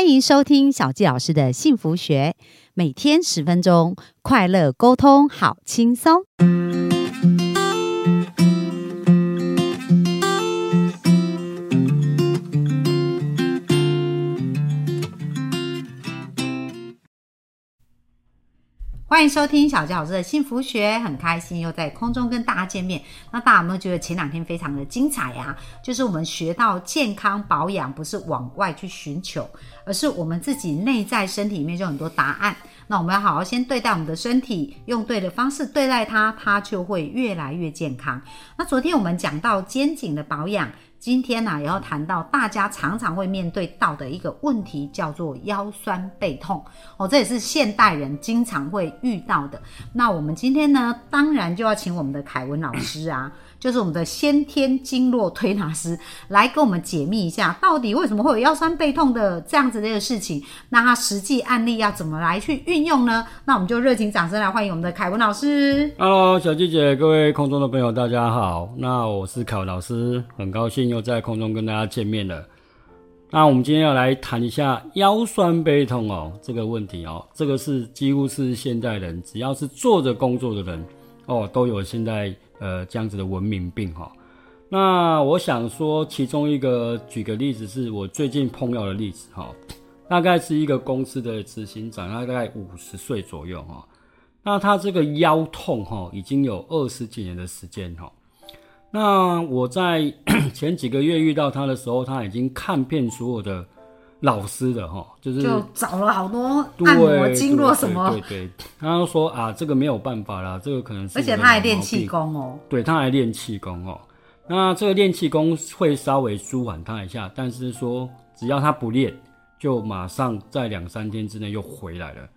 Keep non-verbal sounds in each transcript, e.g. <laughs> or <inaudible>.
欢迎收听小纪老师的幸福学，每天十分钟，快乐沟通，好轻松。欢迎收听小纪老师的幸福学，很开心又在空中跟大家见面。那大家有没有觉得前两天非常的精彩呀、就是我们学到健康保养不是往外去寻求，而是我们自己内在身体里面就很多答案。那我们要好好先对待我们的身体，用对的方式对待它，它就会越来越健康。那昨天我们讲到肩颈的保养，今天呢、也要谈到大家常常会面对到的一个问题，叫做腰酸背痛哦，这也是现代人经常会遇到的。那我们今天呢，当然就要请我们的凯文老师啊，就是我们的先天经络推拿师，来给我们解密一下，到底为什么会有腰酸背痛的这样子的一个事情？那他实际案例要怎么来去运用呢？那我们就热情掌声来欢迎我们的凯文老师。Hello，小季姐，各位空中的朋友，大家好。那我是凯文老师，很高兴又在空中跟大家见面了。那我们今天要来谈一下腰酸背痛哦这个问题哦，这个是几乎是现代人只要是坐着工作的人哦，都有现在呃这样子的文明病哈、那我想说，其中一个举个例子，是我最近碰到的例子哈、大概是一个公司的执行长，大概五十岁左右哈、那他这个腰痛哈，已经有二十几年的时间哈。那我在 <coughs> 前几个月遇到他的时候，他已经看遍所有的老师的哈，就是就找了好多按摩经络什么，对对对，他都说啊，这个没有办法啦，这个可能是而且他还练气功哦。对，他还练气功哦。那这个练气功会稍微舒缓他一下，但是说只要他不练，就马上在两三天之内又回来了。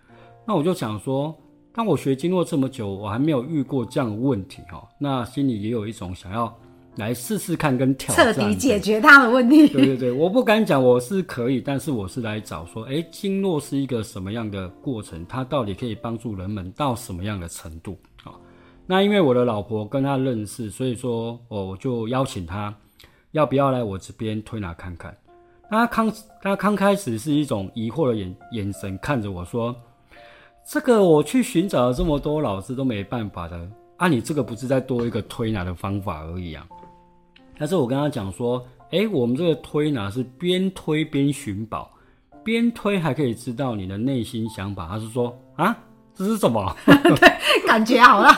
那我就想说，当我学经络这么久，我还没有遇过这样的问题哈、哦。那心里也有一种想要来试试看跟挑战，彻底解决他的问题。对对对，我不敢讲我是可以，但是我是来找说，哎，经络是一个什么样的过程？它到底可以帮助人们到什么样的程度啊、那因为我的老婆跟他认识，所以说哦，我就邀请他，要不要来我这边推拿看看？那他刚他刚开始是一种疑惑的眼眼神看着我说：“这个我去寻找了这么多老师都没办法的啊，你这个不是再多一个推拿的方法而已啊？”但是我跟他讲说，诶，我们这个推拿是边推边寻宝，边推还可以知道你的内心想法。他是说啊，这是什么？<laughs> 感觉好了，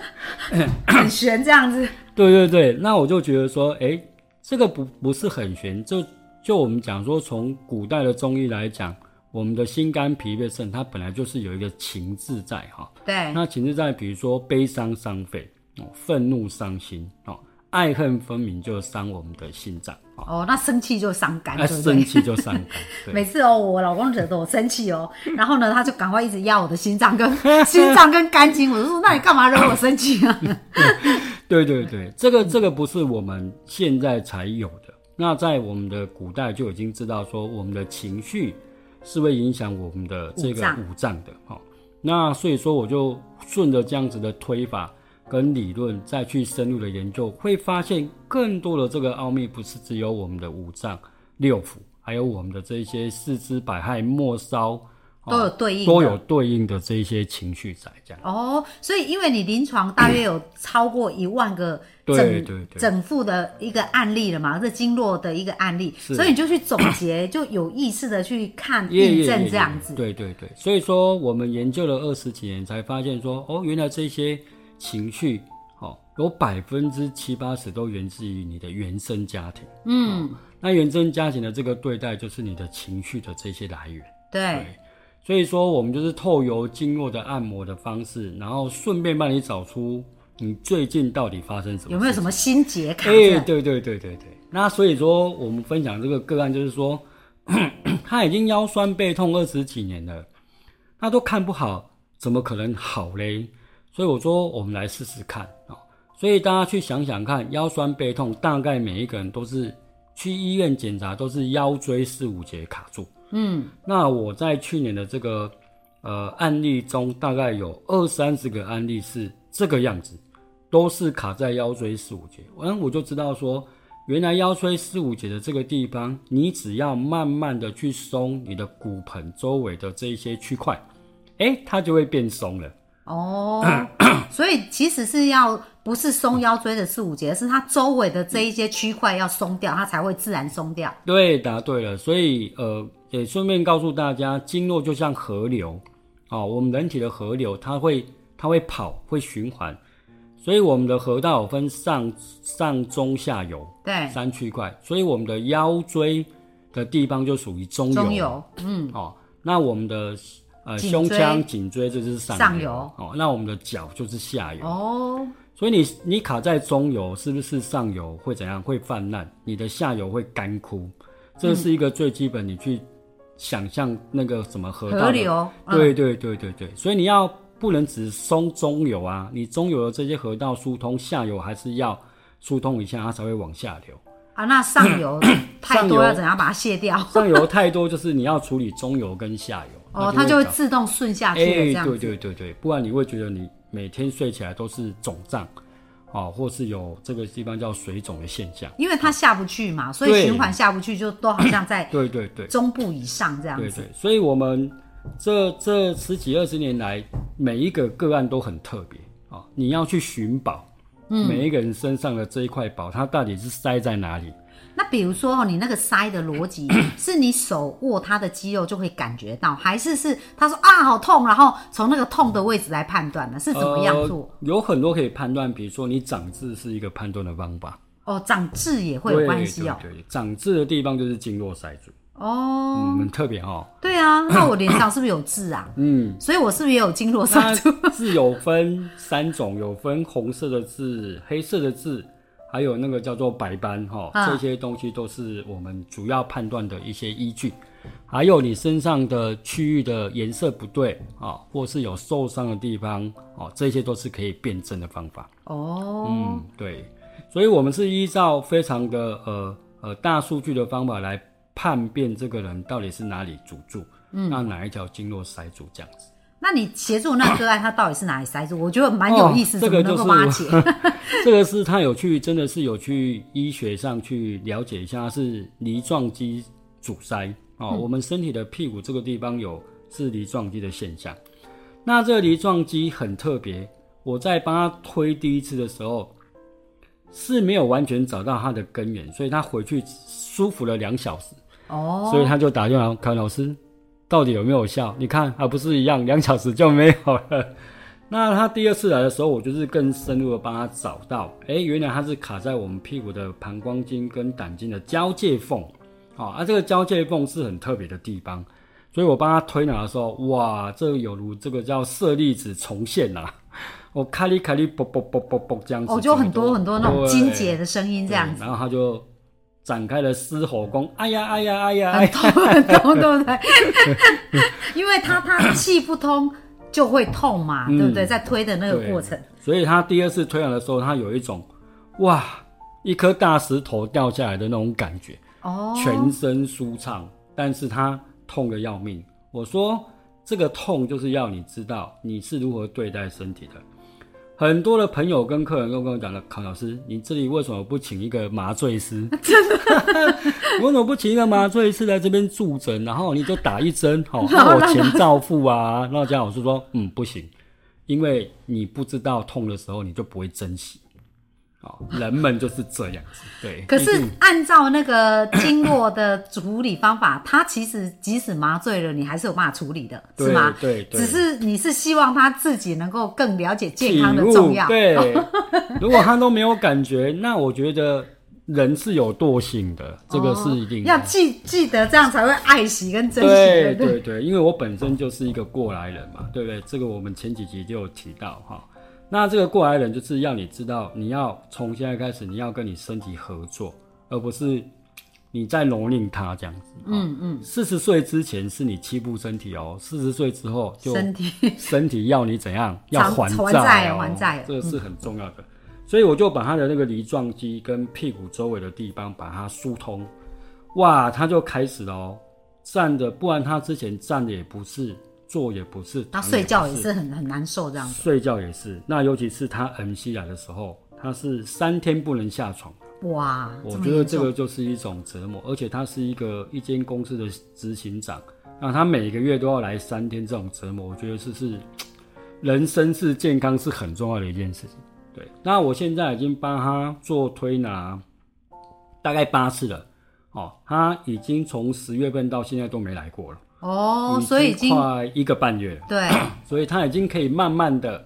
<laughs> 很悬这样子。对对对，那我就觉得说，诶，这个不不是很玄，就就我们讲说，从古代的中医来讲，我们的心肝脾肺肾，它本来就是有一个情志在哈。对，那情志在，比如说悲伤伤肺，哦，愤怒伤心，哦，爱恨分明就伤我们的心脏，哦，哦，那生气就伤肝，那对不对生？气就伤肝，<laughs> 每次哦，我老公惹得我生气哦，<laughs> 然后呢，他就赶快一直压我的心脏跟 <laughs> 心脏跟肝经，我就说，那你干嘛惹我生气啊？对对对，这个这个不是我们现在才有的，那在我们的古代就已经知道说，我们的情绪是会影响我们的这个五脏的哈、哦。那所以说，我就顺着这样子的推法跟理论，再去深入的研究，会发现更多的这个奥秘，不是只有我们的五脏六腑，还有我们的这些四肢百骸末梢。都有对应的都有对应的这一些情绪在这样。哦，所以因为你临床大约有超过一万个整对对对整副的一个案例了嘛，这经络的一个案例，所以你就去总结，就有意识的去看 <coughs> 验证这样子。对对对，所以说我们研究了二十几年，才发现说，哦，原来这些情绪，哦，有百分之七八十都源自于你的原生家庭。嗯，那原生家庭的这个对待，就是你的情绪的这些来源。对，所以说，我们就是透由经络的按摩的方式，然后顺便帮你找出你最近到底发生什么，有没有什么心结卡哎、着？对对对对对。那所以说，我们分享这个个案，就是说，<coughs> 他已经腰酸背痛二十几年了，他都看不好，怎么可能好嘞？所以我说，我们来试试看啊、哦。所以大家去想想看，腰酸背痛，大概每一个人都是去医院检查，都是腰椎四五节卡住。嗯，那我在去年的这个呃案例中，大概有二三十个案例是这个样子，都是卡在腰椎四五节。嗯，我就知道说，原来腰椎四五节的这个地方，你只要慢慢的去松你的骨盆周围的这一些区块，哎，它就会变松了。哦，<clears throat> 所以其实是要不是松腰椎的四五节，是它周围的这一些区块要松掉，它才会自然松掉。对，答对了。所以呃，也顺便告诉大家，经络就像河流哦，我们人体的河流，它会它会跑，会循环。所以我们的河道有分上上中下游，对，三区块。所以我们的腰椎的地方就属于中游，中游，嗯，哦，那我们的呃胸腔、颈椎这就是上上游哦，那我们的脚就是下游。哦，所以你你卡在中游，是不是上游会怎样？会泛滥，你的下游会干枯，这是一个最基本，你去想象那个什么河道河流，嗯对对对对对，所以你要不能只松中游啊，你中游的这些河道疏通，下游还是要疏通一下，它才会往下流。啊，那上游 <coughs> 太多要怎样把它卸掉？上游太多，就是你要处理中游跟下游。哦，它就会自动顺下去哎、了，这样对。对对对，不然你会觉得你每天睡起来都是肿胀，哦，或是有这个地方叫水肿的现象。因为它下不去嘛，所以循环下不去，就都好像在对对对中部以上这样子。对对，所以我们这这十几二十年来，每一个个案都很特别啊、哦你要去寻宝，嗯每一个人身上的这一块宝，它到底是塞在哪里？那比如说哦，你那个塞的逻辑，<coughs> 是你手握它的肌肉就会感觉到，还是是他说啊好痛，然后从那个痛的位置来判断呢？是怎么样做？呃？有很多可以判断，比如说你长痣是一个判断的方法，哦，长痣也会有关系哦。对对对，长痣的地方就是经络塞住，哦，嗯，很特别哦。对啊，那我脸上是不是有痣啊？<coughs> 嗯，所以我是不是也有经络塞住？痣有分三种，有分红色的痣、黑色的痣，还有那个叫做白斑哈、啊这些东西都是我们主要判断的一些依据。还有你身上的区域的颜色不对啊、或是有受伤的地方哦，这些都是可以辨证的方法。哦，嗯，对，所以我们是依照非常的呃呃大数据的方法来判辨这个人到底是哪里阻住，嗯，那哪一条经络塞住这样子。那你协助那个个案，他到底是哪里塞住？<coughs> 我觉得蛮有意思，哦怎么能够帮他解？<laughs> 这个是他有去，真的是有去医学上去了解一下，是梨状肌阻塞哦。我们身体的屁股这个地方有是梨状肌的现象。那这个梨状肌很特别，我在帮他推第一次的时候是没有完全找到它的根源，所以他回去舒服了两小时，哦，所以他就打电话看老师，到底有没有效？你看还不是一样，两小时就没有了。<laughs> 那他第二次来的时候，我就是更深入的帮他找到，哎、原来他是卡在我们屁股的膀胱经跟胆经的交界缝，好、啊，这个交界缝是很特别的地方，所以我帮他推拿的时候，哇，这有如这个叫舍利子重现呐、我 <laughs> 咔哩咔哩啵啵啵啵啵这样子，哦，就很多很多那种对。金姐的声音这样子，然后他就展开了狮吼功，哎呀哎呀哎呀哎呀，很痛很痛，对不对？<laughs> 因为他他气不通就会痛嘛，嗯对不对？在推的那个过程，所以他第二次推完的时候，他有一种哇，一颗大石头掉下来的那种感觉，哦，全身舒畅，但是他痛的要命。我说这个痛就是要你知道你是如何对待身体的。很多的朋友跟客人都跟我讲了，康老师，你这里为什么不请一个麻醉师？<laughs> 真的，<laughs> 为什么不请一个麻醉师来这边助诊，然后你就打一针，好、那我钱照付啊？<laughs> 然后这样我就说，嗯，不行，因为你不知道痛的时候，你就不会珍惜。哦，人们就是这样子，对。<laughs> 可是按照那个经络的处理方法，它其实即使麻醉了，你还是有办法处理的，是吗？对对只是你是希望他自己能够更了解健康的重要。对，<laughs> 如果他都没有感觉，那我觉得人是有惰性的，这个是一定的。要记记得这样才会爱惜跟珍惜。对对，因为我本身就是一个过来人嘛，对不对？这个我们前几集就有提到哈。那这个过来人就是要你知道，你要从现在开始，你要跟你身体合作，而不是你在蹂躏它这样子。嗯嗯。四十岁之前是你欺负身体哦，四十岁之后就身体 <laughs> 身体要你怎样？要偿还还债哦，还债这个是很重要的。所以我就把他的那个梨状肌跟屁股周围的地方把它疏通，哇，他就开始了哦，站的，不然他之前站的也不是，坐也不是，他睡觉也是。很很难受这样子。睡觉也是。那尤其是他恩西来的时候，他是三天不能下床，哇，我觉得这个就是一种折磨，而且他是一个一间公司的执行长，那他每个月都要来三天这种折磨，我觉得是是 <tsk> 人生是健康是很重要的一件事情。对，那我现在已经帮他做推拿大概八次了，哦，他已经从十月份到现在都没来过了，哦，所以已经快一个半月。了，对。<clears throat> 所以他已经可以慢慢的，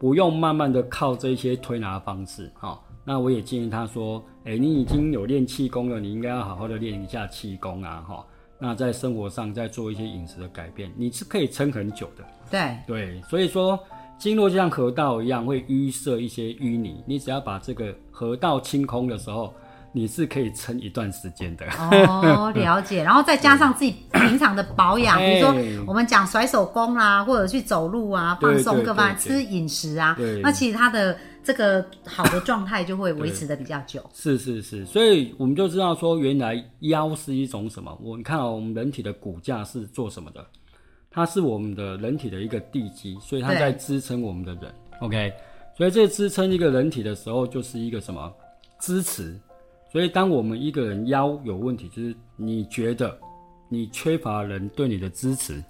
不用慢慢的靠这些推拿方式。哈、哦。那我也建议他说，哎、你已经有练气功了，你应该要好好的练一下气功啊，哈、那在生活上再做一些饮食的改变，你是可以撑很久的。对。对，所以说经络就像河道一样，会淤塞一些淤泥，你只要把这个河道清空的时候，你是可以撑一段时间的。哦，<laughs> 了解。然后再加上自己平常的保养，比如说哎我们讲甩手工啦，或者去走路啊，放松对各方面，吃饮食啊，那其实它的这个好的状态就会维持的比较久。是是是，所以我们就知道说，原来腰是一种什么？我你看哦，我们人体的骨架是做什么的？它是我们的人体的一个地基，所以它在支撑我们的人。OK，所以这支撑一个人体的时候，就是一个什么支持？所以当我们一个人腰有问题，就是你觉得你缺乏人对你的支持，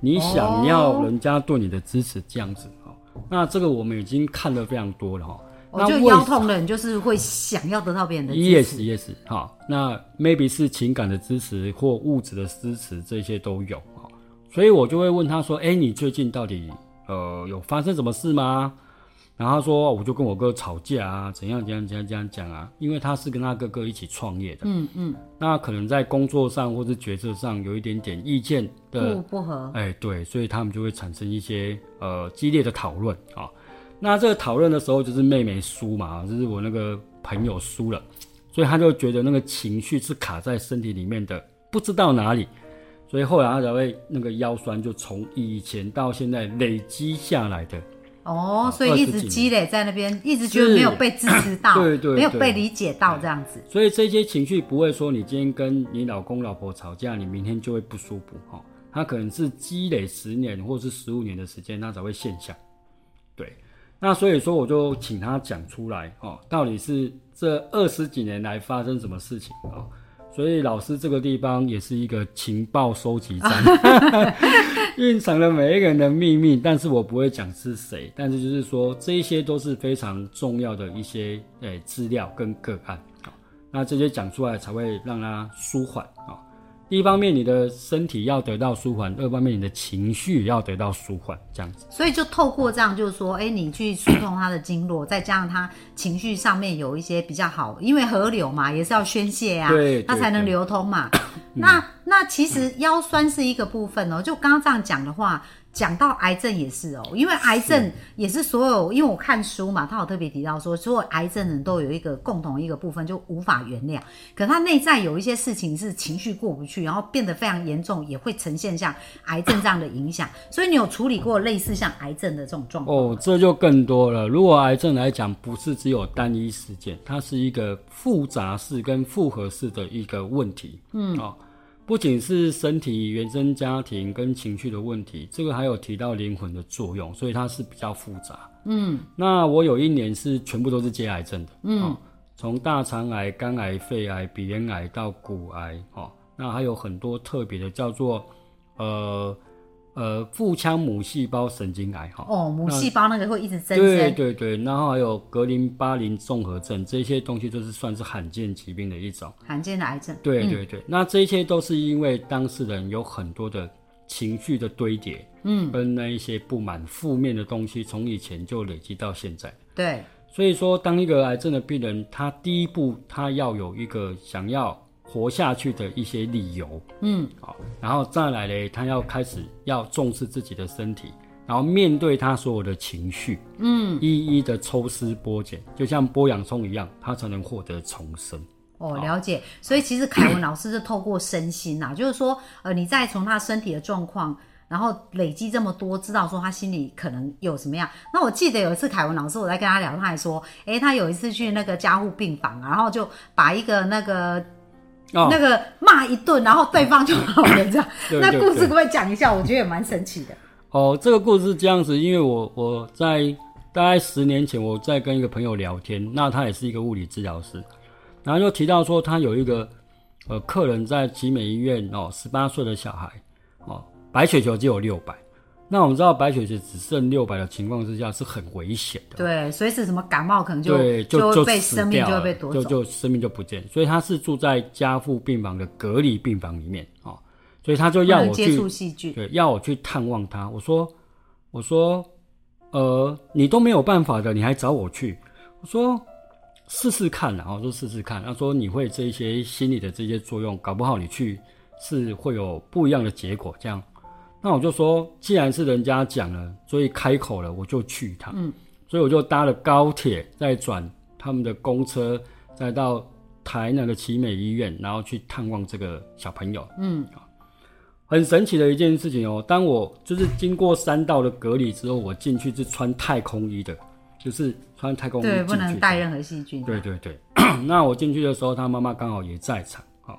你想要人家对你的支持，这样子哦。那这个我们已经看得非常多了哈、我就那腰痛的人就是会想要得到别人的支持，yes yes 好，那 maybe 是情感的支持或物质的支持，这些都有哈。所以我就会问他说：“哎、你最近到底呃有发生什么事吗？”然后他说：“我就跟我哥吵架啊，怎样怎样怎样怎样讲啊，因为他是跟他哥哥一起创业的，嗯嗯，那可能在工作上或是决策上有一点点意见的不不合。哎，对，所以他们就会产生一些呃激烈的讨论啊。那这个讨论的时候，就是妹妹输嘛，就是我那个朋友输了，所以他就觉得那个情绪是卡在身体里面的，不知道哪里，所以后来他才会那个腰酸，就从以前到现在累积下来的。哦，所以一直积累在那边，一直觉得没有被支持到，<coughs> 对对没有被理解到这样子。所以这些情绪不会说你今天跟你老公老婆吵架，你明天就会不舒服哈。它可能是积累十年或是十五年的时间，它才会现象。对，那所以说我就请他讲出来哦，到底是这二十几年来发生什么事情哦。所以老师这个地方也是一个情报收集站，<laughs> 蕴藏了每一个人的秘密，但是我不会讲是谁，但是就是说这一些都是非常重要的一些诶资料跟个案啊、那这些讲出来才会让他舒缓啊。第一方面，你的身体要得到舒缓；二方面，你的情绪要得到舒缓，这样子。所以就透过这样，就是说，哎，你去疏通他的经络，再加上他情绪上面有一些比较好，因为河流嘛，也是要宣泄啊，对它才能流通嘛。那那其实腰酸是一个部分哦，就刚刚这样讲的话。讲到癌症也是哦，因为癌症也是所有，因为我看书嘛，他有特别提到说，所有癌症人都有一个共同一个部分，就无法原谅。可他内在有一些事情是情绪过不去，然后变得非常严重，也会呈现像癌症这样的影响。所以你有处理过类似像癌症的这种状况？哦，这就更多了。如果癌症来讲，不是只有单一事件，它是一个复杂式跟复合式的一个问题。嗯，哦，不仅是身体、原生家庭跟情绪的问题，这个还有提到灵魂的作用，所以它是比较复杂。嗯，那我有一年是全部都是接癌症的。嗯，从大肠癌、肝癌、肺癌、鼻咽癌到骨癌，哦，那还有很多特别的，叫做呃呃腹腔母细胞神经癌，哈、哦，母细胞那个会一直增对生。对对对，然后还有格林巴林综合症这些东西，都是算是罕见疾病的一种。罕见的癌症。对对对，那这些都是因为当事人有很多的情绪的堆叠，嗯，跟那一些不满、负面的东西，从以前就累积到现在。对，所以说，当一个癌症的病人，他第一步他要有一个想要活下去的一些理由，嗯，好，然后再来嘞，他要开始要重视自己的身体，然后面对他所有的情绪，嗯，一一的抽丝剥茧，就像剥洋葱一样，他才能获得重生。哦，了解。所以其实凯文老师是透过身心呐、就是说，呃，你再从他身体的状况。然后累积这么多，知道说他心里可能有什么样。那我记得有一次凯文老师我在跟他聊，他还说，诶，他有一次去那个加护病房啊，然后就把一个那个、哦那个骂一顿，然后对方就好了这样。<laughs> 对对对那故事可不可以讲一下？我觉得也蛮神奇的。哦，这个故事是这样子，因为我我在大概十年前，我在跟一个朋友聊天，那他也是一个物理治疗师，然后就提到说他有一个呃客人在集美医院哦，十八岁的小孩哦，白血球只有六百。那我们知道白血球只剩六百的情况之下是很危险的，对，随时什么感冒可能就对就就会被生命就会被夺走。就就生命就不见。所以他是住在加护病房的隔离病房里面哦，所以他就不要我去接触细菌，对，要我去探望他。我说，我说，呃，你都没有办法的，你还找我去？我说试试看然后我说试试看。他说你会这些心理的这些作用，搞不好你去是会有不一样的结果。这样，那我就说，既然是人家讲了，所以开口了，我就去一趟。嗯，所以我就搭了高铁，再转他们的公车，再到台南的奇美医院，然后去探望这个小朋友。嗯，很神奇的一件事情哦，当我就是经过三道的隔离之后，我进去是穿太空衣的，就是穿太空衣对，不能带任何细菌。对对对，<clears throat> 那我进去的时候，他妈妈刚好也在场。好，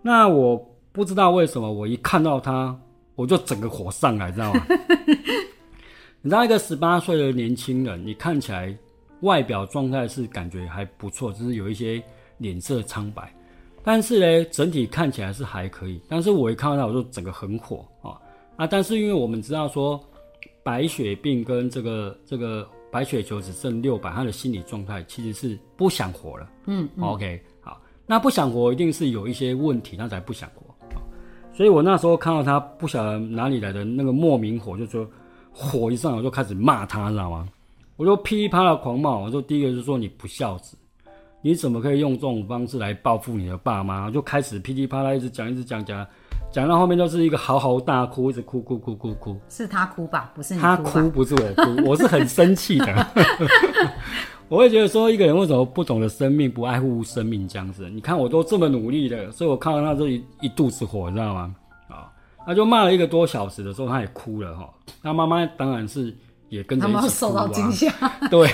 那我不知道为什么，我一看到他，我就整个火上来，知道吗？<laughs> 你知道一个十八岁的年轻人，你看起来外表状态是感觉还不错，只是有一些脸色苍白，但是呢，整体看起来是还可以。但是我一看到他，我就整个很火啊啊！但是因为我们知道说，白血病跟这个这个白血球只剩六百，他的心理状态其实是不想活了。嗯，OK，好，那不想活一定是有一些问题，他才不想活。所以我那时候看到他不晓得哪里来的那个莫名火，就说火一上来我就开始骂他，知道吗？我就噼里啪啦狂骂，我说第一个就说你不孝子，你怎么可以用这种方式来报复你的爸妈？就开始噼里啪啦一直讲，一直讲讲，讲到后面就是一个嚎嚎大哭，一直哭哭哭哭哭。是他哭吧？不是你他？哭不是我哭，我是很生气的。我会觉得说，一个人为什么不懂得生命，不爱护生命这样子？你看我都这么努力的，所以我看到他这一一肚子火，你知道吗？啊，他就骂了一个多小时的时候，他也哭了哈。他妈妈当然是也跟着他一起哭们受到啊惊吓。对，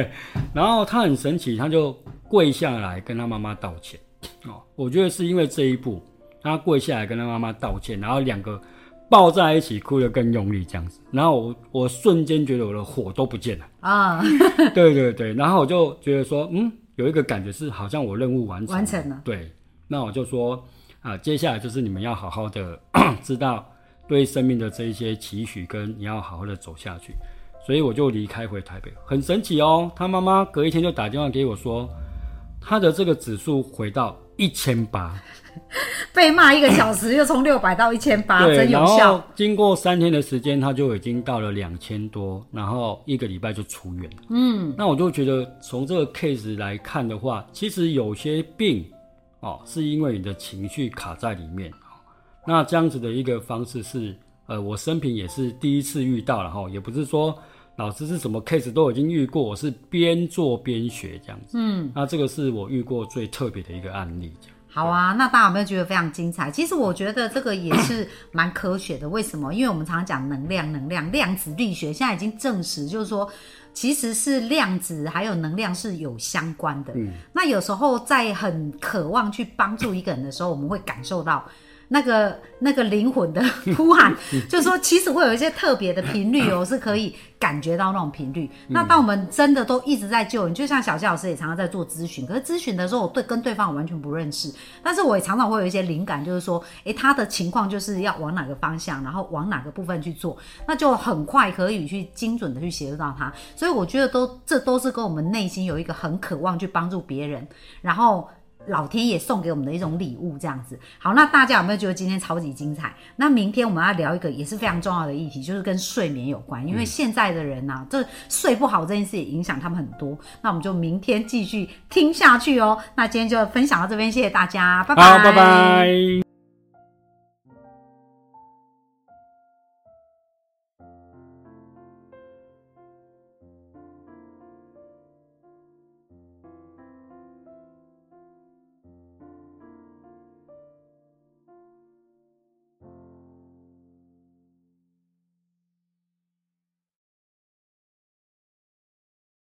<laughs> 然后他很神奇，他就跪下来跟他妈妈道歉。哦，我觉得是因为这一步，他跪下来跟他妈妈道歉，然后两个抱在一起哭得更用力这样子。然后我我瞬间觉得我的火都不见了。啊、<laughs> 对对对，然后我就觉得说，嗯，有一个感觉是好像我任务完成完成了。对，那我就说啊，接下来就是你们要好好的 <coughs> 知道对生命的这一些期许，跟你要好好的走下去。所以我就离开回台北，很神奇哦。他妈妈隔一天就打电话给我说，他的这个指数回到一千八，<laughs> 被骂一个小时，又从六百到一千八，对，真有效。经过三天的时间，他就已经到了两千多，然后一个礼拜就出院了。嗯，那我就觉得从这个 case 来看的话，其实有些病哦，是因为你的情绪卡在里面。哦那这样子的一个方式是，呃，我生平也是第一次遇到了哈，也不是说老师是什么 case 都已经遇过，我是边做边学这样子。嗯，那这个是我遇过最特别的一个案例。这样好啊，那大家有没有觉得非常精彩？其实我觉得这个也是蛮科学的。为什么？因为我们常常讲能量，能量，量子力学现在已经证实，就是说，其实是量子还有能量是有相关的。嗯，那有时候在很渴望去帮助一个人的时候，我们会感受到。那个那个灵魂的 <laughs> 呼喊，就是说，其实会有一些特别的频率哦，<laughs> 是可以感觉到那种频率。那当我们真的都一直在救人，就像小谢老师也常常在做咨询，可是咨询的时候，我对跟对方我完全不认识，但是我也常常会有一些灵感，就是说，诶，他的情况就是要往哪个方向，然后往哪个部分去做，那就很快可以去精准的去协助到他。所以我觉得都这都是跟我们内心有一个很渴望去帮助别人，然后。老天爷送给我们的一种礼物，这样子。好，那大家有没有觉得今天超级精彩？那明天我们要聊一个也是非常重要的议题，就是跟睡眠有关。因为现在的人呐、啊，这睡不好这件事也影响他们很多。那我们就明天继续听下去哦。那今天就分享到这边，谢谢大家，拜拜，拜拜。